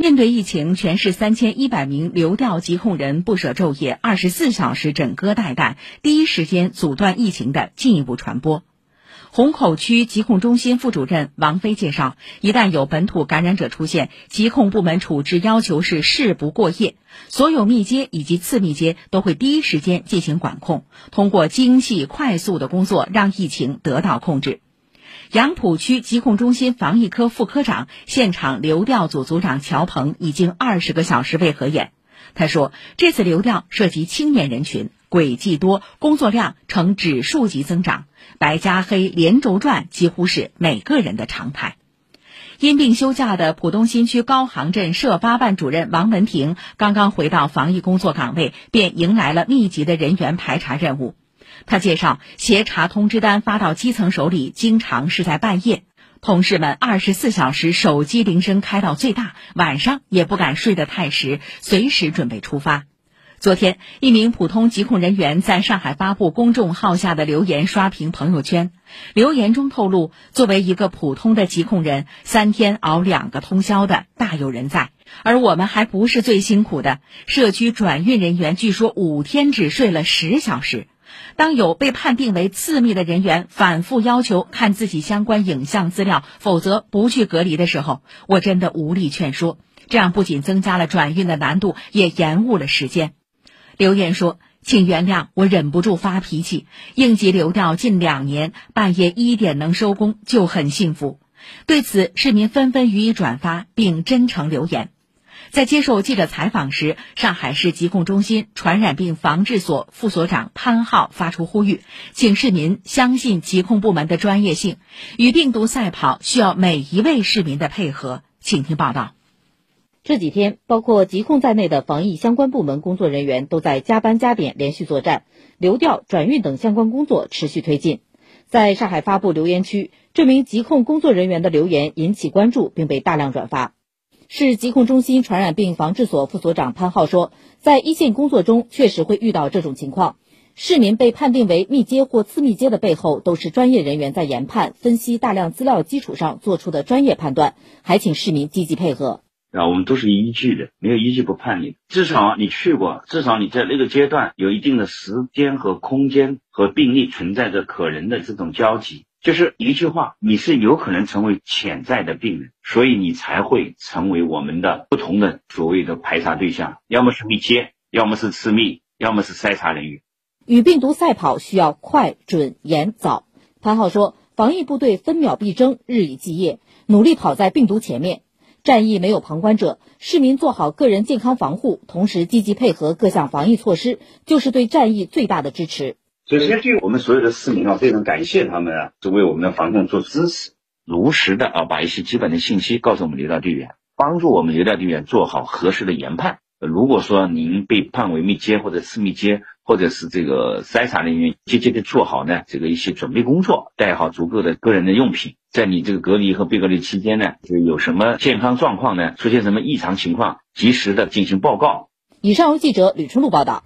面对疫情，全市三千一百名流调疾控人不舍昼夜，二十四小时枕戈待旦，第一时间阻断疫情的进一步传播。虹口区疾控中心副主任王飞介绍，一旦有本土感染者出现，疾控部门处置要求是事不过夜，所有密接以及次密接都会第一时间进行管控，通过精细快速的工作让疫情得到控制。杨浦区疾控中心防疫科副科长、现场流调组组长乔鹏已经二十个小时未合眼。他说，这次流调涉及青年人群，轨迹多，工作量呈指数级增长，白加黑连轴转几乎是每个人的常态。因病休假的浦东新区高杭镇社八办主任王文婷刚刚回到防疫工作岗位，便迎来了密集的人员排查任务。他介绍，协查通知单发到基层手里，经常是在半夜，同事们二十四小时手机铃声开到最大，晚上也不敢睡得太实，随时准备出发。昨天，一名普通疾控人员在上海发布公众号下的留言刷屏朋友圈，留言中透露，作为一个普通的疾控人，三天熬两个通宵的大有人在，而我们还不是最辛苦的，社区转运人员据说五天只睡了十小时。当有被判定为次密的人员反复要求看自己相关影像资料，否则不去隔离的时候，我真的无力劝说。这样不仅增加了转运的难度，也延误了时间。留言说：“请原谅，我忍不住发脾气。应急流调近两年，半夜一点能收工就很幸福。”对此，市民纷纷予以转发并真诚留言。在接受记者采访时，上海市疾控中心传染病防治所副所长潘浩发出呼吁，请市民相信疾控部门的专业性，与病毒赛跑需要每一位市民的配合。请听报道。这几天，包括疾控在内的防疫相关部门工作人员都在加班加点连续作战，流调、转运等相关工作持续推进。在上海发布留言区，这名疾控工作人员的留言引起关注，并被大量转发。市疾控中心传染病防治所副所长潘浩说，在一线工作中确实会遇到这种情况，市民被判定为密接或次密接的背后，都是专业人员在研判、分析大量资料基础上做出的专业判断，还请市民积极配合。啊，我们都是依据的，没有依据不判你。至少你去过，至少你在那个阶段有一定的时间和空间和病例存在着可能的这种交集。就是一句话，你是有可能成为潜在的病人，所以你才会成为我们的不同的所谓的排查对象，要么是密接，要么是次密，要么是筛查人员。与病毒赛跑需要快、准、严、早。潘浩说，防疫部队分秒必争，日以继夜，努力跑在病毒前面。战役没有旁观者，市民做好个人健康防护，同时积极配合各项防疫措施，就是对战役最大的支持。首先，对我们所有的市民啊，非常感谢他们啊，是为我们的防控做支持，如实的啊，把一些基本的信息告诉我们流调队员，帮助我们流调队员做好合适的研判。如果说您被判为密接或者次密接，或者是这个筛查人员，积极的做好呢这个一些准备工作，带好足够的个人的用品，在你这个隔离和被隔离期间呢，就有什么健康状况呢，出现什么异常情况，及时的进行报告。以上由记者吕春露报道。